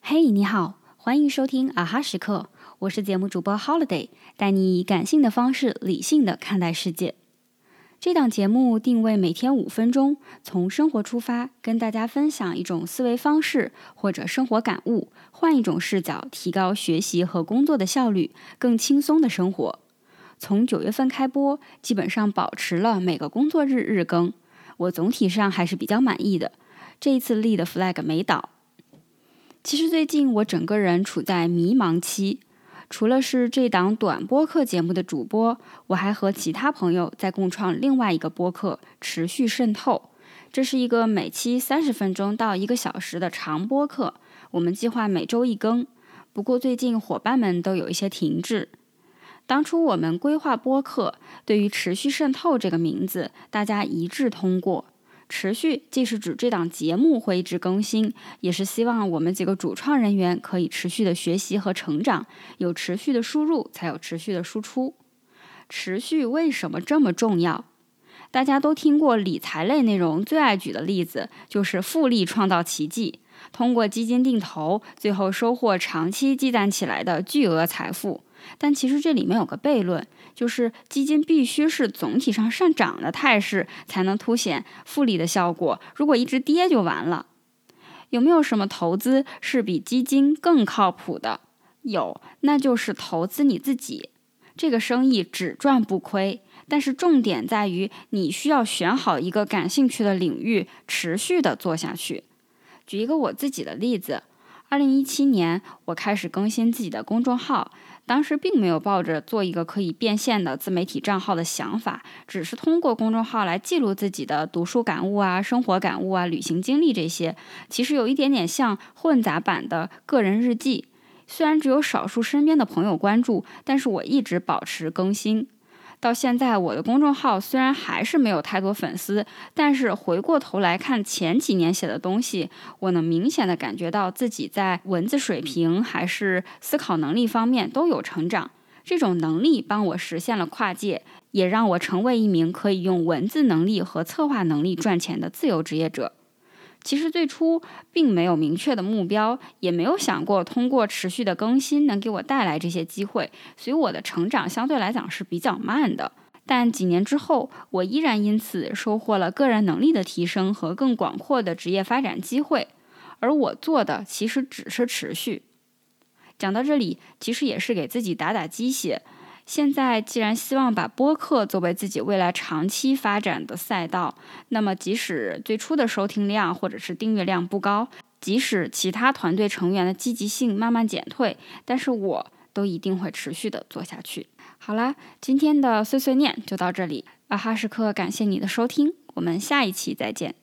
嘿，你好，欢迎收听啊哈时刻，我是节目主播 Holiday，带你以感性的方式理性的看待世界。这档节目定位每天五分钟，从生活出发，跟大家分享一种思维方式或者生活感悟，换一种视角，提高学习和工作的效率，更轻松的生活。从九月份开播，基本上保持了每个工作日日更，我总体上还是比较满意的。这一次立的 flag 没倒。其实最近我整个人处在迷茫期。除了是这档短播客节目的主播，我还和其他朋友在共创另外一个播客《持续渗透》。这是一个每期三十分钟到一个小时的长播客，我们计划每周一更。不过最近伙伴们都有一些停滞。当初我们规划播客，对于“持续渗透”这个名字，大家一致通过。持续既是指这档节目会一直更新，也是希望我们几个主创人员可以持续的学习和成长，有持续的输入，才有持续的输出。持续为什么这么重要？大家都听过理财类内容，最爱举的例子就是复利创造奇迹，通过基金定投，最后收获长期积攒起来的巨额财富。但其实这里面有个悖论，就是基金必须是总体上上涨的态势，才能凸显复利的效果。如果一直跌就完了。有没有什么投资是比基金更靠谱的？有，那就是投资你自己。这个生意只赚不亏，但是重点在于你需要选好一个感兴趣的领域，持续的做下去。举一个我自己的例子。二零一七年，我开始更新自己的公众号。当时并没有抱着做一个可以变现的自媒体账号的想法，只是通过公众号来记录自己的读书感悟啊、生活感悟啊、旅行经历这些。其实有一点点像混杂版的个人日记。虽然只有少数身边的朋友关注，但是我一直保持更新。到现在，我的公众号虽然还是没有太多粉丝，但是回过头来看前几年写的东西，我能明显的感觉到自己在文字水平还是思考能力方面都有成长。这种能力帮我实现了跨界，也让我成为一名可以用文字能力和策划能力赚钱的自由职业者。其实最初并没有明确的目标，也没有想过通过持续的更新能给我带来这些机会，所以我的成长相对来讲是比较慢的。但几年之后，我依然因此收获了个人能力的提升和更广阔的职业发展机会。而我做的其实只是持续。讲到这里，其实也是给自己打打鸡血。现在既然希望把播客作为自己未来长期发展的赛道，那么即使最初的收听量或者是订阅量不高，即使其他团队成员的积极性慢慢减退，但是我都一定会持续的做下去。好啦，今天的碎碎念就到这里，啊哈时刻感谢你的收听，我们下一期再见。